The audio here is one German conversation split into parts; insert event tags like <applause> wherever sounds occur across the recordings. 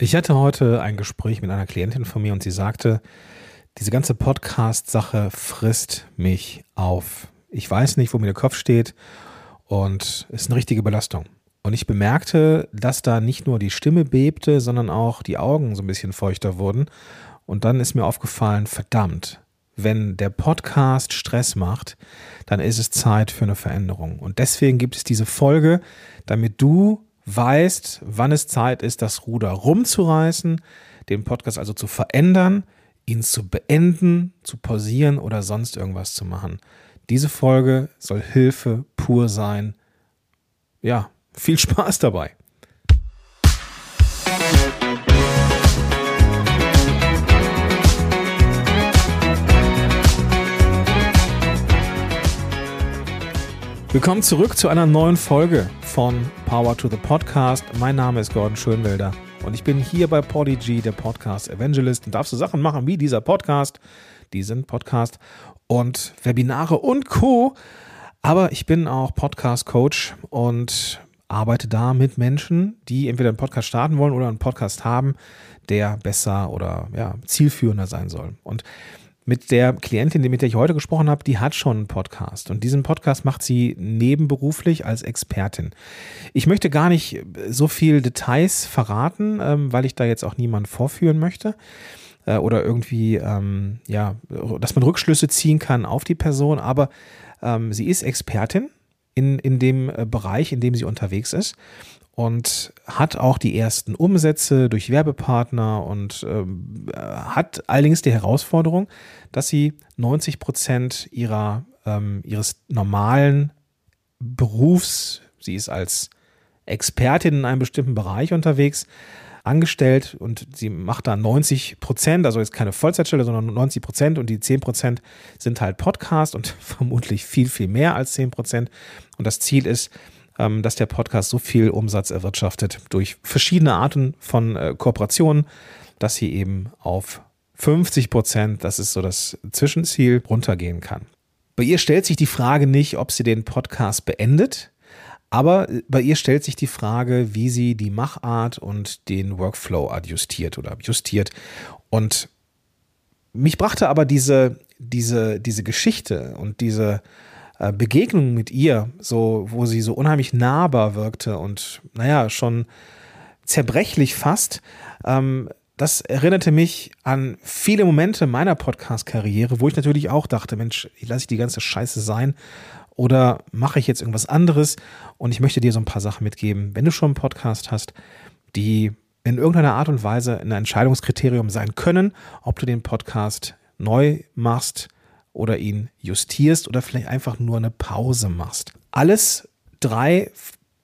Ich hatte heute ein Gespräch mit einer Klientin von mir und sie sagte, diese ganze Podcast-Sache frisst mich auf. Ich weiß nicht, wo mir der Kopf steht und es ist eine richtige Belastung. Und ich bemerkte, dass da nicht nur die Stimme bebte, sondern auch die Augen so ein bisschen feuchter wurden. Und dann ist mir aufgefallen, verdammt, wenn der Podcast Stress macht, dann ist es Zeit für eine Veränderung. Und deswegen gibt es diese Folge, damit du weißt, wann es Zeit ist, das Ruder rumzureißen, den Podcast also zu verändern, ihn zu beenden, zu pausieren oder sonst irgendwas zu machen. Diese Folge soll Hilfe pur sein. Ja, viel <laughs> Spaß dabei. Willkommen zurück zu einer neuen Folge von Power to the Podcast. Mein Name ist Gordon Schönwelder und ich bin hier bei Podigy, der Podcast Evangelist und darf so Sachen machen wie dieser Podcast, diesen Podcast und Webinare und Co. Aber ich bin auch Podcast Coach und arbeite da mit Menschen, die entweder einen Podcast starten wollen oder einen Podcast haben, der besser oder ja, zielführender sein soll. Und mit der Klientin, mit der ich heute gesprochen habe, die hat schon einen Podcast. Und diesen Podcast macht sie nebenberuflich als Expertin. Ich möchte gar nicht so viel Details verraten, ähm, weil ich da jetzt auch niemand vorführen möchte äh, oder irgendwie, ähm, ja, dass man Rückschlüsse ziehen kann auf die Person, aber ähm, sie ist Expertin in, in dem äh, Bereich, in dem sie unterwegs ist und hat auch die ersten Umsätze durch Werbepartner und ähm, hat allerdings die Herausforderung, dass sie 90 Prozent ihrer, ähm, ihres normalen Berufs, sie ist als Expertin in einem bestimmten Bereich unterwegs, angestellt und sie macht da 90 Prozent, also jetzt keine Vollzeitstelle, sondern 90 Prozent und die 10 Prozent sind halt Podcast und <laughs> vermutlich viel, viel mehr als 10 Prozent. Und das Ziel ist, dass der Podcast so viel Umsatz erwirtschaftet durch verschiedene Arten von äh, Kooperationen, dass sie eben auf 50 Prozent, das ist so das Zwischenziel, runtergehen kann. Bei ihr stellt sich die Frage nicht, ob sie den Podcast beendet, aber äh, bei ihr stellt sich die Frage, wie sie die Machart und den Workflow adjustiert oder justiert. Und mich brachte aber diese, diese, diese Geschichte und diese, äh, Begegnung mit ihr, so, wo sie so unheimlich nahbar wirkte und naja, schon zerbrechlich fast, ähm, das erinnerte mich an viele Momente meiner Podcast-Karriere, wo ich natürlich auch dachte, Mensch, lasse ich die ganze Scheiße sein oder mache ich jetzt irgendwas anderes? Und ich möchte dir so ein paar Sachen mitgeben, wenn du schon einen Podcast hast, die in irgendeiner Art und Weise ein Entscheidungskriterium sein können, ob du den Podcast neu machst, oder ihn justierst oder vielleicht einfach nur eine Pause machst. Alles drei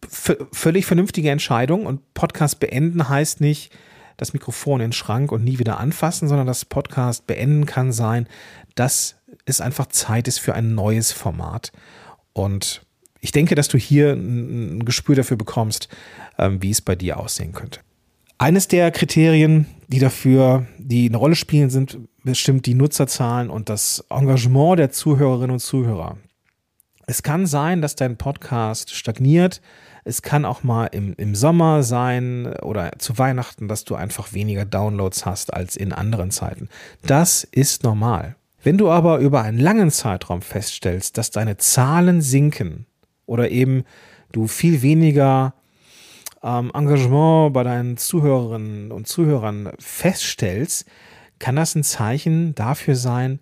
völlig vernünftige Entscheidungen und Podcast beenden heißt nicht, das Mikrofon in den Schrank und nie wieder anfassen, sondern das Podcast beenden kann sein, dass es einfach Zeit ist für ein neues Format. Und ich denke, dass du hier ein Gespür dafür bekommst, ähm, wie es bei dir aussehen könnte. Eines der Kriterien, die dafür, die eine Rolle spielen, sind bestimmt die Nutzerzahlen und das Engagement der Zuhörerinnen und Zuhörer. Es kann sein, dass dein Podcast stagniert. Es kann auch mal im, im Sommer sein oder zu Weihnachten, dass du einfach weniger Downloads hast als in anderen Zeiten. Das ist normal. Wenn du aber über einen langen Zeitraum feststellst, dass deine Zahlen sinken oder eben du viel weniger ähm, Engagement bei deinen Zuhörerinnen und Zuhörern feststellst, kann das ein Zeichen dafür sein,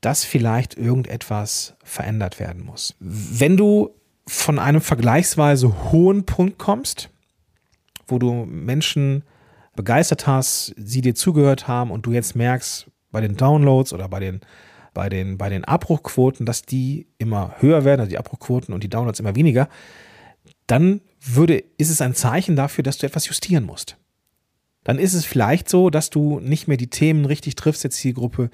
dass vielleicht irgendetwas verändert werden muss. Wenn du von einem vergleichsweise hohen Punkt kommst, wo du Menschen begeistert hast, sie dir zugehört haben und du jetzt merkst bei den Downloads oder bei den, bei den, bei den Abbruchquoten, dass die immer höher werden, also die Abbruchquoten und die Downloads immer weniger, dann würde, ist es ein Zeichen dafür, dass du etwas justieren musst. Dann ist es vielleicht so, dass du nicht mehr die Themen richtig triffst der Zielgruppe.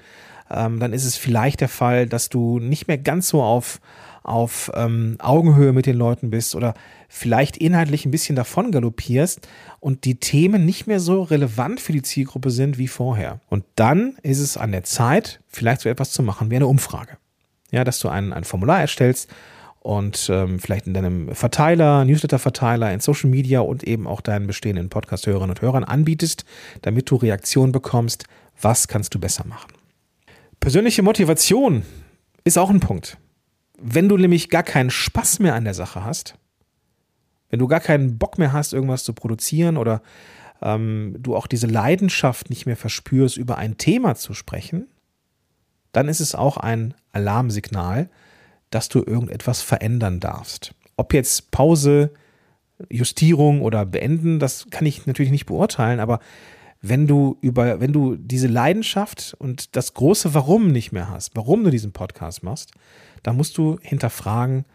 Ähm, dann ist es vielleicht der Fall, dass du nicht mehr ganz so auf, auf ähm, Augenhöhe mit den Leuten bist oder vielleicht inhaltlich ein bisschen davon galoppierst und die Themen nicht mehr so relevant für die Zielgruppe sind wie vorher. Und dann ist es an der Zeit, vielleicht so etwas zu machen wie eine Umfrage. Ja, dass du ein, ein Formular erstellst und ähm, vielleicht in deinem Verteiler, Newsletter-Verteiler, in Social Media und eben auch deinen bestehenden Podcast-Hörerinnen und Hörern anbietest, damit du Reaktionen bekommst, was kannst du besser machen. Persönliche Motivation ist auch ein Punkt. Wenn du nämlich gar keinen Spaß mehr an der Sache hast, wenn du gar keinen Bock mehr hast, irgendwas zu produzieren oder ähm, du auch diese Leidenschaft nicht mehr verspürst, über ein Thema zu sprechen, dann ist es auch ein Alarmsignal, dass du irgendetwas verändern darfst. Ob jetzt Pause, Justierung oder Beenden, das kann ich natürlich nicht beurteilen, aber wenn du über, wenn du diese Leidenschaft und das große Warum nicht mehr hast, warum du diesen Podcast machst, dann musst du hinterfragen,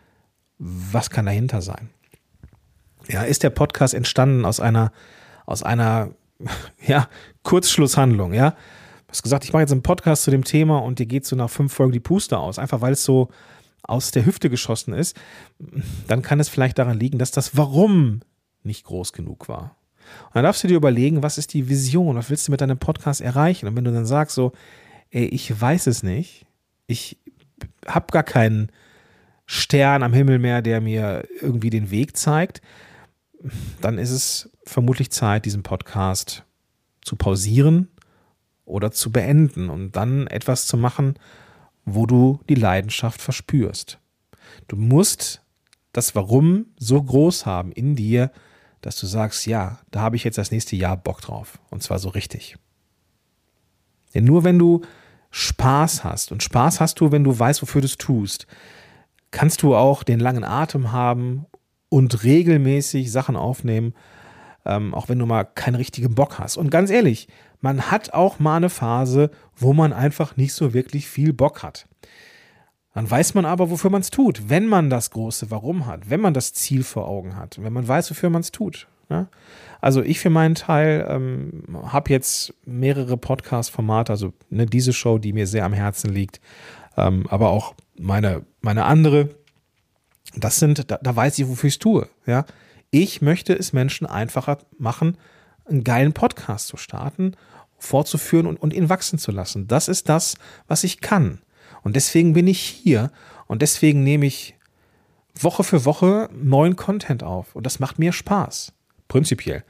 was kann dahinter sein? Ja, ist der Podcast entstanden aus einer, aus einer, <laughs> ja, Kurzschlusshandlung, ja? Du hast gesagt, ich mache jetzt einen Podcast zu dem Thema und dir geht so nach fünf Folgen die Puste aus, einfach weil es so aus der Hüfte geschossen ist, dann kann es vielleicht daran liegen, dass das Warum nicht groß genug war. Und dann darfst du dir überlegen, was ist die Vision, was willst du mit deinem Podcast erreichen? Und wenn du dann sagst so, ey, ich weiß es nicht, ich habe gar keinen Stern am Himmel mehr, der mir irgendwie den Weg zeigt, dann ist es vermutlich Zeit, diesen Podcast zu pausieren oder zu beenden und dann etwas zu machen, wo du die Leidenschaft verspürst. Du musst das Warum so groß haben in dir, dass du sagst, ja, da habe ich jetzt das nächste Jahr Bock drauf. Und zwar so richtig. Denn nur wenn du Spaß hast, und Spaß hast du, wenn du weißt, wofür du es tust, kannst du auch den langen Atem haben und regelmäßig Sachen aufnehmen, ähm, auch wenn du mal keinen richtigen Bock hast. Und ganz ehrlich, man hat auch mal eine Phase, wo man einfach nicht so wirklich viel Bock hat. Dann weiß man aber, wofür man es tut, wenn man das große Warum hat, wenn man das Ziel vor Augen hat, wenn man weiß, wofür man es tut. Ja? Also ich für meinen Teil ähm, habe jetzt mehrere Podcast-Formate, also ne, diese Show, die mir sehr am Herzen liegt, ähm, aber auch meine, meine andere. Das sind, da, da weiß ich, wofür ich es tue. Ja? Ich möchte es Menschen einfacher machen, einen geilen Podcast zu starten, fortzuführen und, und ihn wachsen zu lassen. Das ist das, was ich kann. Und deswegen bin ich hier und deswegen nehme ich Woche für Woche neuen Content auf. Und das macht mir Spaß. Prinzipiell.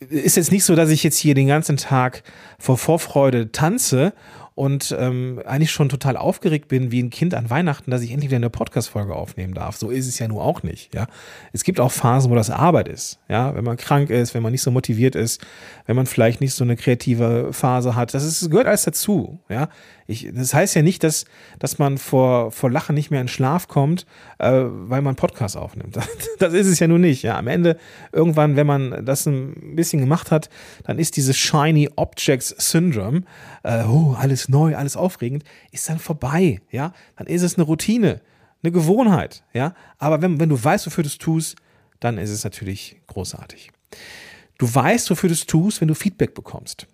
Ist jetzt nicht so, dass ich jetzt hier den ganzen Tag vor Vorfreude tanze und ähm, eigentlich schon total aufgeregt bin wie ein Kind an Weihnachten, dass ich endlich wieder eine Podcast-Folge aufnehmen darf. So ist es ja nun auch nicht. Ja, es gibt auch Phasen, wo das Arbeit ist. Ja, wenn man krank ist, wenn man nicht so motiviert ist, wenn man vielleicht nicht so eine kreative Phase hat. Das ist, gehört alles dazu. Ja, ich, das heißt ja nicht, dass, dass man vor, vor Lachen nicht mehr in Schlaf kommt, äh, weil man Podcast aufnimmt. Das, <laughs> das ist es ja nun nicht. Ja, am Ende irgendwann, wenn man das ein bisschen gemacht hat, dann ist dieses Shiny Objects Syndrome, äh, oh, alles neu, alles aufregend, ist dann vorbei, ja. Dann ist es eine Routine, eine Gewohnheit, ja. Aber wenn, wenn du weißt, wofür du es tust, dann ist es natürlich großartig. Du weißt, wofür du es tust, wenn du Feedback bekommst.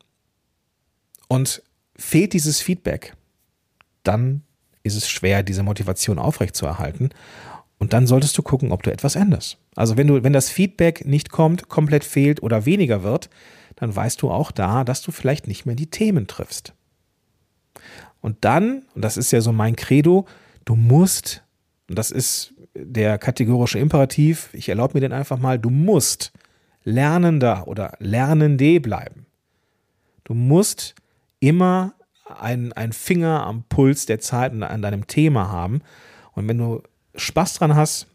Und fehlt dieses Feedback, dann ist es schwer, diese Motivation aufrechtzuerhalten. Und dann solltest du gucken, ob du etwas änderst. Also wenn du, wenn das Feedback nicht kommt, komplett fehlt oder weniger wird, dann weißt du auch da, dass du vielleicht nicht mehr die Themen triffst. Und dann, und das ist ja so mein Credo, du musst, und das ist der kategorische Imperativ, ich erlaube mir den einfach mal, du musst Lernender oder Lernende bleiben. Du musst immer einen, einen Finger am Puls der Zeit und an deinem Thema haben. Und wenn du Spaß dran hast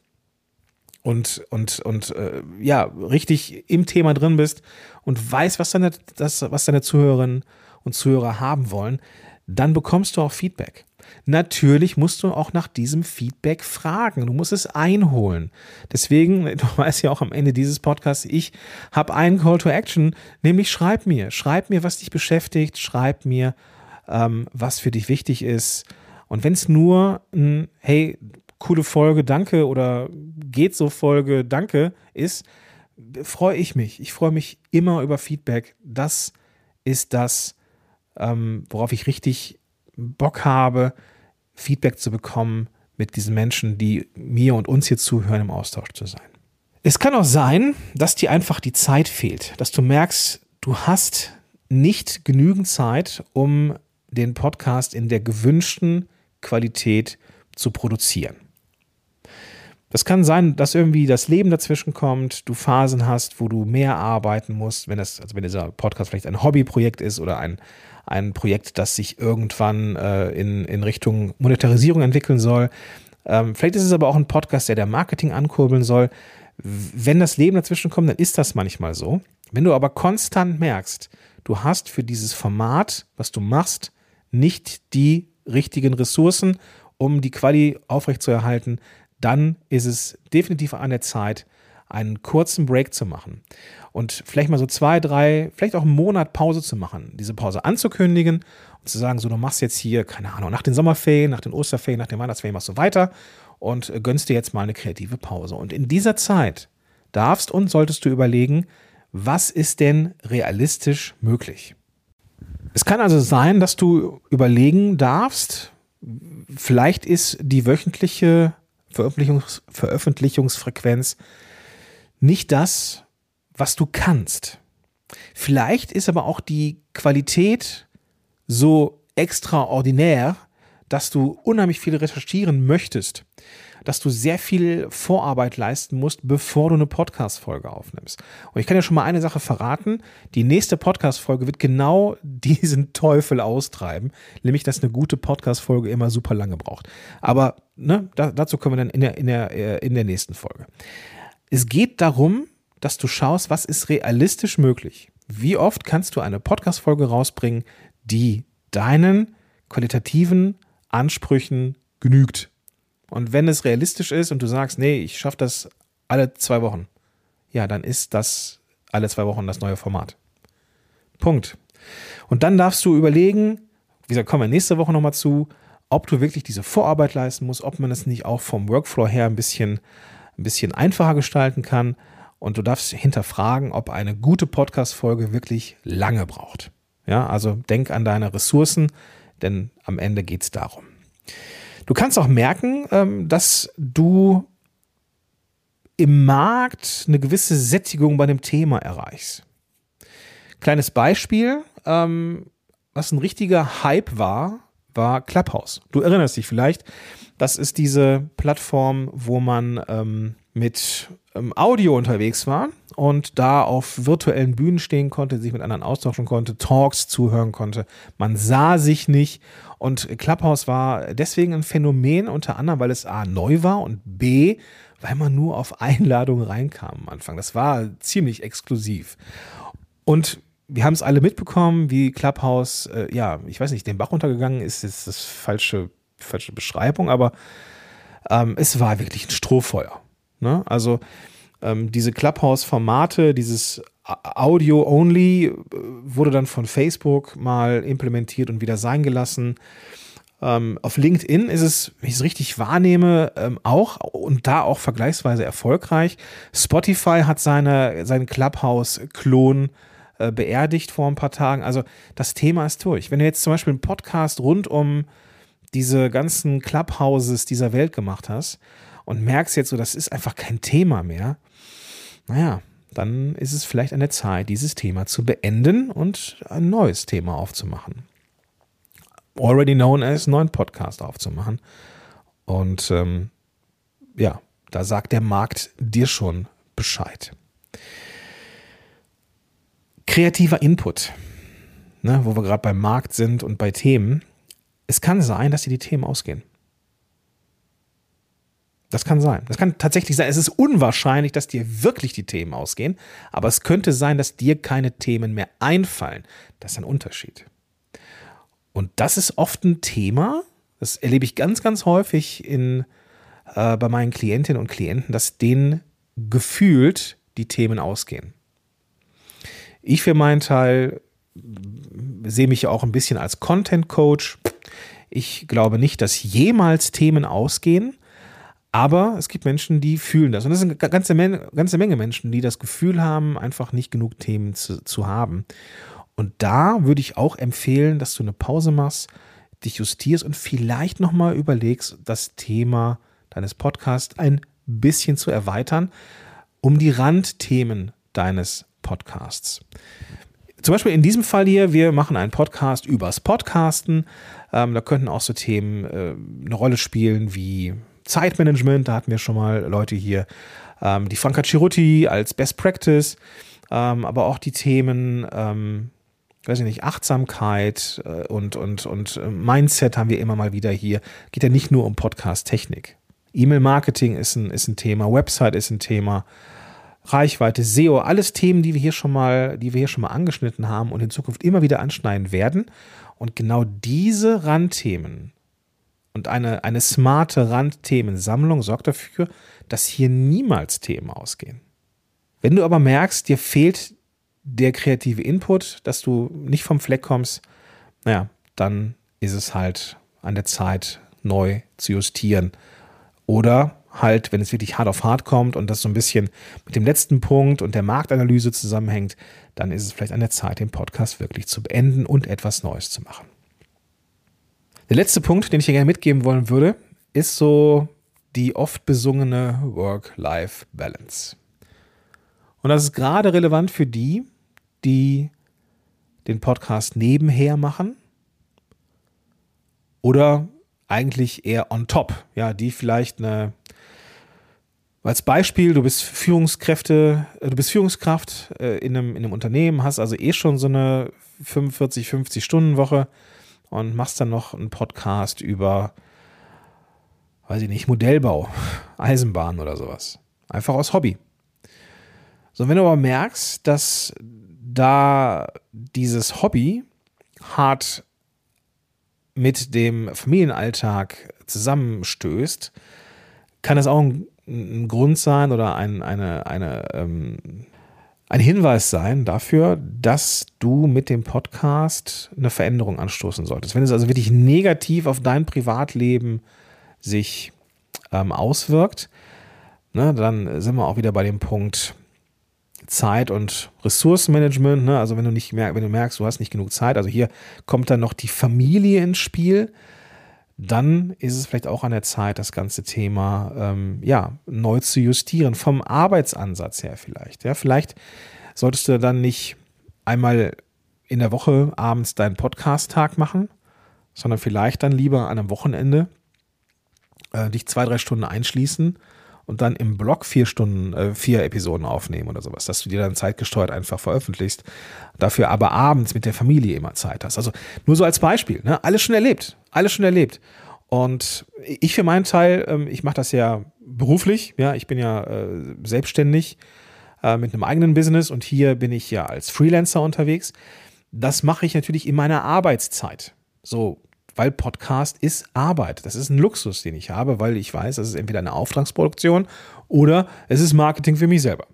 und, und, und äh, ja, richtig im Thema drin bist und weißt, was deine, das, was deine Zuhörerinnen und Zuhörer haben wollen, dann bekommst du auch Feedback. Natürlich musst du auch nach diesem Feedback fragen. Du musst es einholen. Deswegen, <laughs> du weißt ja auch am Ende dieses Podcasts, ich habe einen Call to Action, nämlich schreib mir. Schreib mir, was dich beschäftigt. Schreib mir, ähm, was für dich wichtig ist. Und wenn es nur ein, hey, coole Folge, danke oder geht so Folge, danke ist, freue ich mich. Ich freue mich immer über Feedback. Das ist das, ähm, worauf ich richtig Bock habe, Feedback zu bekommen mit diesen Menschen, die mir und uns hier zuhören, im Austausch zu sein. Es kann auch sein, dass dir einfach die Zeit fehlt, dass du merkst, du hast nicht genügend Zeit, um den Podcast in der gewünschten Qualität zu produzieren. Das kann sein, dass irgendwie das Leben dazwischen kommt, du Phasen hast, wo du mehr arbeiten musst, wenn das, also wenn dieser Podcast vielleicht ein Hobbyprojekt ist oder ein, ein Projekt, das sich irgendwann äh, in, in Richtung Monetarisierung entwickeln soll. Ähm, vielleicht ist es aber auch ein Podcast, der der Marketing ankurbeln soll. Wenn das Leben dazwischen kommt, dann ist das manchmal so. Wenn du aber konstant merkst, du hast für dieses Format, was du machst, nicht die richtigen Ressourcen, um die Quali aufrechtzuerhalten, dann ist es definitiv an der Zeit, einen kurzen Break zu machen und vielleicht mal so zwei, drei, vielleicht auch einen Monat Pause zu machen, diese Pause anzukündigen und zu sagen, so du machst jetzt hier, keine Ahnung, nach den Sommerferien, nach den Osterferien, nach den Weihnachtsferien machst du weiter und gönnst dir jetzt mal eine kreative Pause. Und in dieser Zeit darfst und solltest du überlegen, was ist denn realistisch möglich? Es kann also sein, dass du überlegen darfst, vielleicht ist die wöchentliche Veröffentlichungs Veröffentlichungsfrequenz nicht das, was du kannst. Vielleicht ist aber auch die Qualität so extraordinär, dass du unheimlich viel recherchieren möchtest dass du sehr viel Vorarbeit leisten musst, bevor du eine Podcast-Folge aufnimmst. Und ich kann ja schon mal eine Sache verraten. Die nächste Podcast-Folge wird genau <laughs> diesen Teufel austreiben, nämlich, dass eine gute Podcast-Folge immer super lange braucht. Aber ne, da, dazu kommen wir dann in der, in, der, äh, in der nächsten Folge. Es geht darum, dass du schaust, was ist realistisch möglich. Wie oft kannst du eine Podcast-Folge rausbringen, die deinen qualitativen Ansprüchen genügt? Und wenn es realistisch ist und du sagst, nee, ich schaffe das alle zwei Wochen, ja, dann ist das alle zwei Wochen das neue Format. Punkt. Und dann darfst du überlegen, wie gesagt, kommen wir nächste Woche nochmal zu, ob du wirklich diese Vorarbeit leisten musst, ob man es nicht auch vom Workflow her ein bisschen, ein bisschen einfacher gestalten kann. Und du darfst hinterfragen, ob eine gute Podcast-Folge wirklich lange braucht. Ja, also denk an deine Ressourcen, denn am Ende geht es darum. Du kannst auch merken, ähm, dass du im Markt eine gewisse Sättigung bei dem Thema erreichst. Kleines Beispiel, ähm, was ein richtiger Hype war, war Clubhouse. Du erinnerst dich vielleicht, das ist diese Plattform, wo man ähm, mit ähm, Audio unterwegs war und da auf virtuellen Bühnen stehen konnte, sich mit anderen austauschen konnte, Talks zuhören konnte. Man sah sich nicht und Clubhouse war deswegen ein Phänomen, unter anderem, weil es A neu war und B, weil man nur auf Einladung reinkam am Anfang. Das war ziemlich exklusiv. Und wir haben es alle mitbekommen, wie Clubhouse, äh, ja, ich weiß nicht, den Bach runtergegangen ist, ist das falsche, falsche Beschreibung, aber ähm, es war wirklich ein Strohfeuer. Ne? Also ähm, diese Clubhouse-Formate, dieses Audio-Only äh, wurde dann von Facebook mal implementiert und wieder sein gelassen. Ähm, auf LinkedIn ist es, wenn ich es richtig wahrnehme, ähm, auch und da auch vergleichsweise erfolgreich. Spotify hat seine, seinen Clubhouse-Klon äh, beerdigt vor ein paar Tagen. Also das Thema ist durch. Wenn du jetzt zum Beispiel einen Podcast rund um diese ganzen Clubhouses dieser Welt gemacht hast und merkst jetzt so, das ist einfach kein Thema mehr, naja, dann ist es vielleicht an der Zeit, dieses Thema zu beenden und ein neues Thema aufzumachen. Already known as neuen Podcast aufzumachen. Und ähm, ja, da sagt der Markt dir schon Bescheid. Kreativer Input, ne, wo wir gerade beim Markt sind und bei Themen. Es kann sein, dass dir die Themen ausgehen. Das kann sein. Das kann tatsächlich sein. Es ist unwahrscheinlich, dass dir wirklich die Themen ausgehen, aber es könnte sein, dass dir keine Themen mehr einfallen. Das ist ein Unterschied. Und das ist oft ein Thema, das erlebe ich ganz, ganz häufig in, äh, bei meinen Klientinnen und Klienten, dass denen gefühlt die Themen ausgehen. Ich für meinen Teil sehe mich ja auch ein bisschen als Content Coach. Ich glaube nicht, dass jemals Themen ausgehen. Aber es gibt Menschen, die fühlen das. Und das sind eine ganze Menge, ganze Menge Menschen, die das Gefühl haben, einfach nicht genug Themen zu, zu haben. Und da würde ich auch empfehlen, dass du eine Pause machst, dich justierst und vielleicht nochmal überlegst, das Thema deines Podcasts ein bisschen zu erweitern, um die Randthemen deines Podcasts. Zum Beispiel in diesem Fall hier, wir machen einen Podcast übers Podcasten. Ähm, da könnten auch so Themen äh, eine Rolle spielen wie Zeitmanagement, da hatten wir schon mal Leute hier, ähm, die Franka Ciruti als Best Practice, ähm, aber auch die Themen, ähm, weiß ich nicht, Achtsamkeit äh, und, und, und äh, Mindset haben wir immer mal wieder hier. Geht ja nicht nur um Podcast-Technik. E-Mail-Marketing ist ein, ist ein Thema, Website ist ein Thema, Reichweite, SEO, alles Themen, die wir hier schon mal, die wir hier schon mal angeschnitten haben und in Zukunft immer wieder anschneiden werden. Und genau diese Randthemen und eine, eine smarte Randthemensammlung sorgt dafür, dass hier niemals Themen ausgehen. Wenn du aber merkst, dir fehlt der kreative Input, dass du nicht vom Fleck kommst, naja, dann ist es halt an der Zeit, neu zu justieren. Oder halt, wenn es wirklich hart auf hart kommt und das so ein bisschen mit dem letzten Punkt und der Marktanalyse zusammenhängt, dann ist es vielleicht an der Zeit, den Podcast wirklich zu beenden und etwas Neues zu machen. Der letzte Punkt, den ich hier gerne mitgeben wollen würde, ist so die oft besungene Work-Life-Balance. Und das ist gerade relevant für die, die den Podcast nebenher machen oder eigentlich eher on top, ja, die vielleicht eine als Beispiel, du bist Führungskräfte, äh, du bist Führungskraft äh, in einem, in einem Unternehmen, hast also eh schon so eine 45, 50 Stunden Woche und machst dann noch einen Podcast über, weiß ich nicht, Modellbau, <laughs> Eisenbahn oder sowas. Einfach aus Hobby. So, wenn du aber merkst, dass da dieses Hobby hart mit dem Familienalltag zusammenstößt, kann es auch ein ein Grund sein oder ein, eine, eine, ähm, ein Hinweis sein dafür, dass du mit dem Podcast eine Veränderung anstoßen solltest. Wenn es also wirklich negativ auf dein Privatleben sich ähm, auswirkt, ne, dann sind wir auch wieder bei dem Punkt Zeit und Ressourcenmanagement. Ne? Also wenn du nicht merkst, wenn du merkst, du hast nicht genug Zeit, also hier kommt dann noch die Familie ins Spiel dann ist es vielleicht auch an der Zeit, das ganze Thema ähm, ja, neu zu justieren, vom Arbeitsansatz her vielleicht. Ja, vielleicht solltest du dann nicht einmal in der Woche abends deinen Podcast-Tag machen, sondern vielleicht dann lieber an einem Wochenende äh, dich zwei, drei Stunden einschließen und dann im Blog vier Stunden, äh, vier Episoden aufnehmen oder sowas, dass du dir dann zeitgesteuert einfach veröffentlichst, dafür aber abends mit der Familie immer Zeit hast. Also nur so als Beispiel, ne? alles schon erlebt, alles schon erlebt. Und ich für meinen Teil, ähm, ich mache das ja beruflich, ja, ich bin ja äh, selbstständig äh, mit einem eigenen Business und hier bin ich ja als Freelancer unterwegs. Das mache ich natürlich in meiner Arbeitszeit. So, weil Podcast ist Arbeit. Das ist ein Luxus, den ich habe, weil ich weiß, das ist entweder eine Auftragsproduktion oder es ist Marketing für mich selber.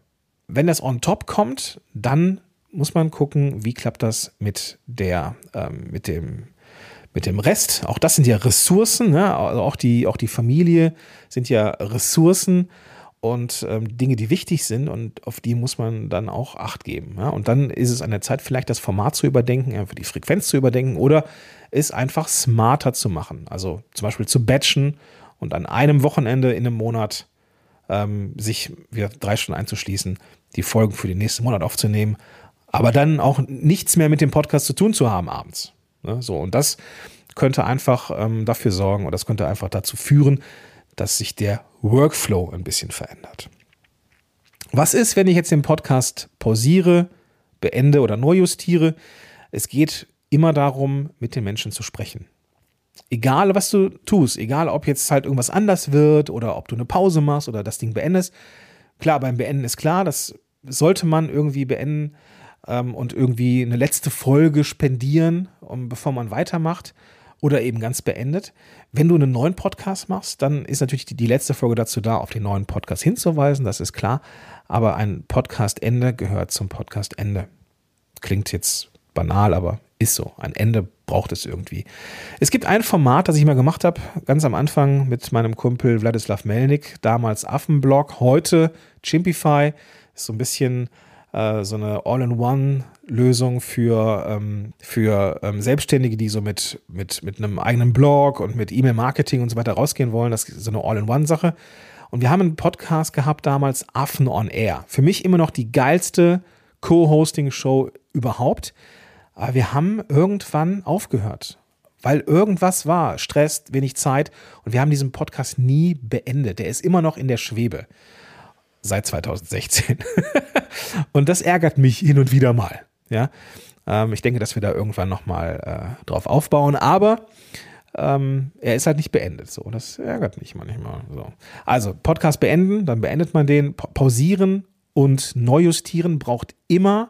Wenn das on top kommt, dann muss man gucken, wie klappt das mit der, ähm, mit dem, mit dem Rest. Auch das sind ja Ressourcen, ne? also auch die, auch die Familie sind ja Ressourcen und ähm, Dinge, die wichtig sind und auf die muss man dann auch Acht geben. Ja? Und dann ist es an der Zeit, vielleicht das Format zu überdenken, einfach die Frequenz zu überdenken oder es einfach smarter zu machen. Also zum Beispiel zu batchen und an einem Wochenende in einem Monat ähm, sich wieder drei Stunden einzuschließen, die Folgen für den nächsten Monat aufzunehmen, aber dann auch nichts mehr mit dem Podcast zu tun zu haben abends. Ne? So, und das könnte einfach ähm, dafür sorgen oder das könnte einfach dazu führen, dass sich der Workflow ein bisschen verändert. Was ist, wenn ich jetzt den Podcast pausiere, beende oder neu justiere? Es geht immer darum, mit den Menschen zu sprechen. Egal, was du tust, egal, ob jetzt halt irgendwas anders wird oder ob du eine Pause machst oder das Ding beendest. Klar, beim Beenden ist klar, das sollte man irgendwie beenden ähm, und irgendwie eine letzte Folge spendieren, um, bevor man weitermacht oder eben ganz beendet. Wenn du einen neuen Podcast machst, dann ist natürlich die, die letzte Folge dazu da, auf den neuen Podcast hinzuweisen, das ist klar. Aber ein Podcastende gehört zum Podcastende. Klingt jetzt banal, aber ist so. Ein Ende braucht es irgendwie. Es gibt ein Format, das ich mal gemacht habe, ganz am Anfang mit meinem Kumpel Wladislav Melnik, damals Affenblog, heute Chimpify. Ist so ein bisschen äh, so eine All-in-One-Lösung für, ähm, für ähm, Selbstständige, die so mit, mit, mit einem eigenen Blog und mit E-Mail-Marketing und so weiter rausgehen wollen. Das ist so eine All-in-One-Sache. Und wir haben einen Podcast gehabt damals, Affen on Air. Für mich immer noch die geilste Co-Hosting-Show überhaupt. Aber wir haben irgendwann aufgehört. weil irgendwas war, Stress, wenig Zeit und wir haben diesen Podcast nie beendet. Der ist immer noch in der Schwebe seit 2016. <laughs> und das ärgert mich hin und wieder mal. Ja, ähm, ich denke, dass wir da irgendwann nochmal äh, drauf aufbauen, aber ähm, er ist halt nicht beendet. So, das ärgert mich manchmal. So. Also Podcast beenden, dann beendet man den, pausieren und neu justieren braucht immer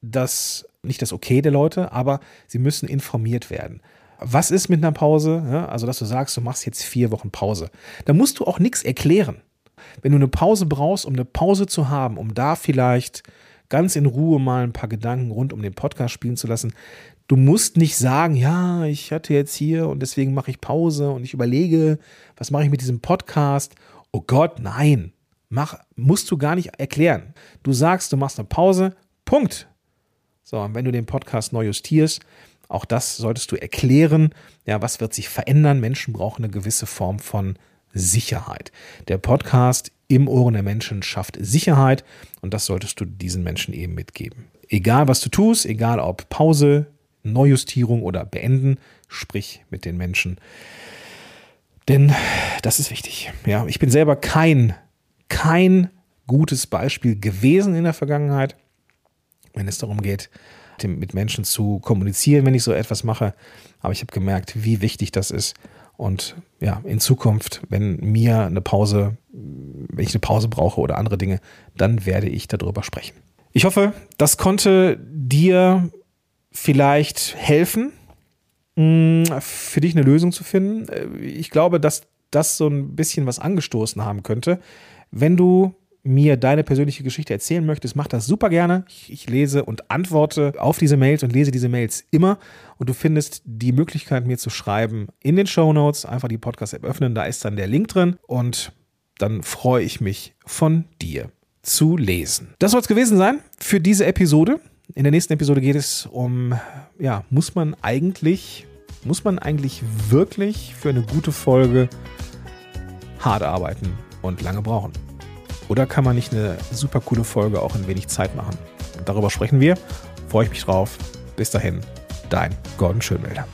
das nicht das Okay der Leute, aber sie müssen informiert werden. Was ist mit einer Pause? Ja, also, dass du sagst, du machst jetzt vier Wochen Pause. Da musst du auch nichts erklären. Wenn du eine Pause brauchst, um eine Pause zu haben, um da vielleicht ganz in Ruhe mal ein paar Gedanken rund um den Podcast spielen zu lassen, du musst nicht sagen, ja, ich hatte jetzt hier und deswegen mache ich Pause und ich überlege, was mache ich mit diesem Podcast? Oh Gott, nein. Mach, musst du gar nicht erklären. Du sagst, du machst eine Pause, Punkt. So, und wenn du den Podcast neu justierst, auch das solltest du erklären. Ja, was wird sich verändern? Menschen brauchen eine gewisse Form von Sicherheit. Der Podcast im Ohren der Menschen schafft Sicherheit und das solltest du diesen Menschen eben mitgeben. Egal was du tust, egal ob Pause, Neujustierung oder Beenden, sprich mit den Menschen. Denn das ist wichtig. Ja, ich bin selber kein, kein gutes Beispiel gewesen in der Vergangenheit wenn es darum geht, mit Menschen zu kommunizieren, wenn ich so etwas mache. Aber ich habe gemerkt, wie wichtig das ist. Und ja, in Zukunft, wenn mir eine Pause, wenn ich eine Pause brauche oder andere Dinge, dann werde ich darüber sprechen. Ich hoffe, das konnte dir vielleicht helfen, für dich eine Lösung zu finden. Ich glaube, dass das so ein bisschen was angestoßen haben könnte. Wenn du mir deine persönliche Geschichte erzählen möchtest, mach das super gerne. Ich, ich, lese und antworte auf diese Mails und lese diese Mails immer. Und du findest die Möglichkeit, mir zu schreiben in den Show Notes. Einfach die Podcast-App öffnen, da ist dann der Link drin. Und dann freue ich mich von dir zu lesen. Das soll es gewesen sein für diese Episode. In der nächsten Episode geht es um, ja, muss man eigentlich, muss man eigentlich wirklich für eine gute Folge hart arbeiten und lange brauchen? Oder kann man nicht eine super coole Folge auch in wenig Zeit machen? darüber sprechen wir. Freue ich mich drauf. Bis dahin, dein Gordon Schönwälder.